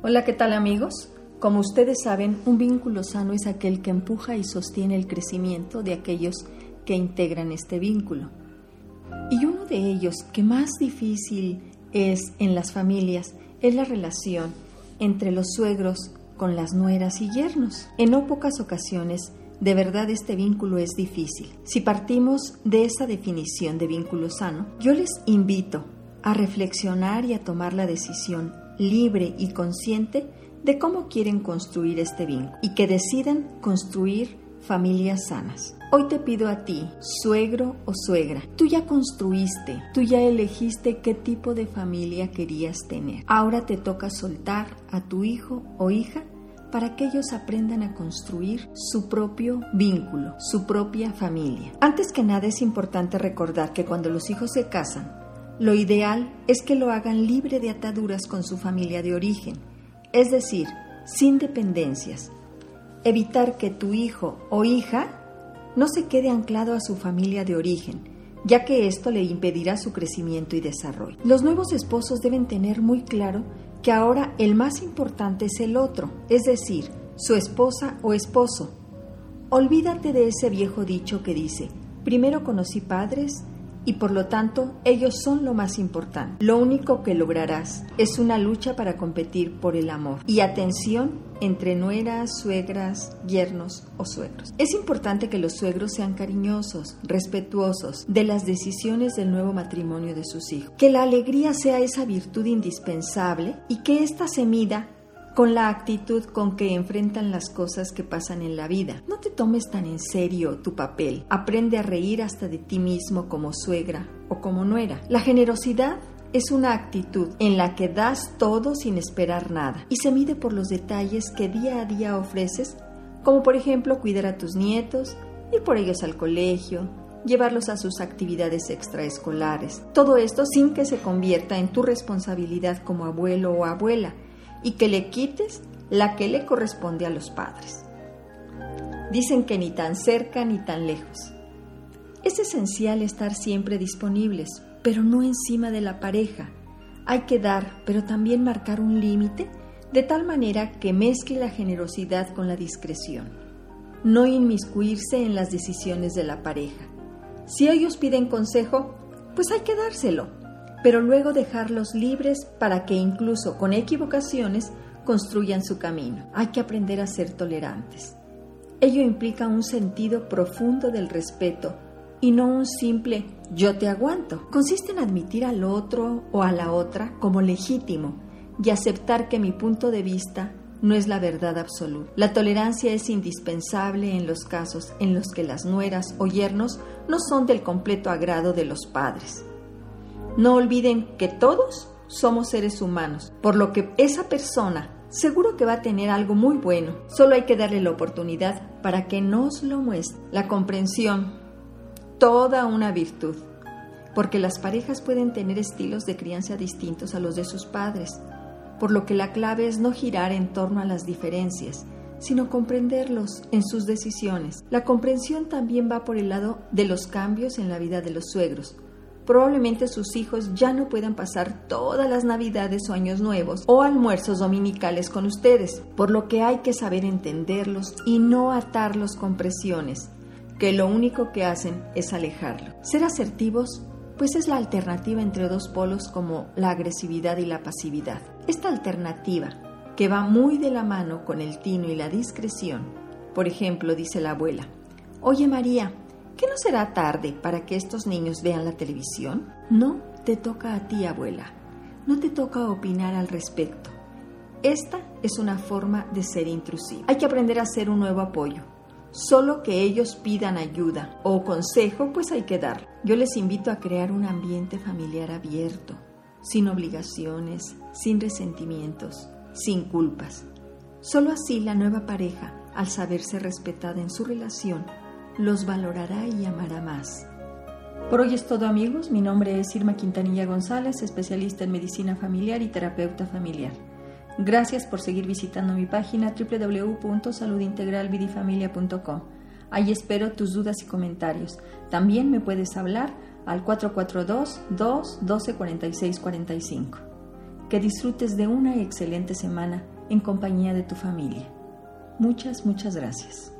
Hola, ¿qué tal amigos? Como ustedes saben, un vínculo sano es aquel que empuja y sostiene el crecimiento de aquellos que integran este vínculo. Y uno de ellos que más difícil es en las familias es la relación entre los suegros con las nueras y yernos. En no pocas ocasiones, de verdad este vínculo es difícil. Si partimos de esa definición de vínculo sano, yo les invito a reflexionar y a tomar la decisión libre y consciente de cómo quieren construir este vínculo y que decidan construir familias sanas. Hoy te pido a ti, suegro o suegra, tú ya construiste, tú ya elegiste qué tipo de familia querías tener. Ahora te toca soltar a tu hijo o hija para que ellos aprendan a construir su propio vínculo, su propia familia. Antes que nada es importante recordar que cuando los hijos se casan, lo ideal es que lo hagan libre de ataduras con su familia de origen, es decir, sin dependencias. Evitar que tu hijo o hija no se quede anclado a su familia de origen, ya que esto le impedirá su crecimiento y desarrollo. Los nuevos esposos deben tener muy claro que ahora el más importante es el otro, es decir, su esposa o esposo. Olvídate de ese viejo dicho que dice, primero conocí padres, y por lo tanto ellos son lo más importante. Lo único que lograrás es una lucha para competir por el amor y atención entre nueras, suegras, yernos o suegros. Es importante que los suegros sean cariñosos, respetuosos de las decisiones del nuevo matrimonio de sus hijos, que la alegría sea esa virtud indispensable y que ésta se mida con la actitud con que enfrentan las cosas que pasan en la vida. No te tomes tan en serio tu papel. Aprende a reír hasta de ti mismo como suegra o como nuera. La generosidad es una actitud en la que das todo sin esperar nada y se mide por los detalles que día a día ofreces, como por ejemplo cuidar a tus nietos, ir por ellos al colegio, llevarlos a sus actividades extraescolares. Todo esto sin que se convierta en tu responsabilidad como abuelo o abuela, y que le quites la que le corresponde a los padres. Dicen que ni tan cerca ni tan lejos. Es esencial estar siempre disponibles, pero no encima de la pareja. Hay que dar, pero también marcar un límite de tal manera que mezcle la generosidad con la discreción. No inmiscuirse en las decisiones de la pareja. Si ellos piden consejo, pues hay que dárselo, pero luego dejarlos libres para que incluso con equivocaciones construyan su camino. Hay que aprender a ser tolerantes. Ello implica un sentido profundo del respeto y no un simple yo te aguanto. Consiste en admitir al otro o a la otra como legítimo y aceptar que mi punto de vista no es la verdad absoluta. La tolerancia es indispensable en los casos en los que las nueras o yernos no son del completo agrado de los padres. No olviden que todos somos seres humanos, por lo que esa persona seguro que va a tener algo muy bueno. Solo hay que darle la oportunidad para que nos lo muestre. La comprensión, toda una virtud, porque las parejas pueden tener estilos de crianza distintos a los de sus padres, por lo que la clave es no girar en torno a las diferencias, sino comprenderlos en sus decisiones. La comprensión también va por el lado de los cambios en la vida de los suegros probablemente sus hijos ya no puedan pasar todas las navidades o años nuevos o almuerzos dominicales con ustedes, por lo que hay que saber entenderlos y no atarlos con presiones, que lo único que hacen es alejarlo. Ser asertivos pues es la alternativa entre dos polos como la agresividad y la pasividad. Esta alternativa, que va muy de la mano con el tino y la discreción, por ejemplo, dice la abuela, Oye María, ¿Qué no será tarde para que estos niños vean la televisión? No te toca a ti, abuela. No te toca opinar al respecto. Esta es una forma de ser intrusiva. Hay que aprender a hacer un nuevo apoyo. Solo que ellos pidan ayuda o consejo, pues hay que dar. Yo les invito a crear un ambiente familiar abierto, sin obligaciones, sin resentimientos, sin culpas. Solo así la nueva pareja, al saberse respetada en su relación, los valorará y amará más. Por hoy es todo amigos, mi nombre es Irma Quintanilla González, especialista en medicina familiar y terapeuta familiar. Gracias por seguir visitando mi página www.saludintegralvidifamilia.com. Ahí espero tus dudas y comentarios. También me puedes hablar al 442 2 12 46 45. que disfrutes de una excelente semana en compañía de tu familia. Muchas, muchas gracias.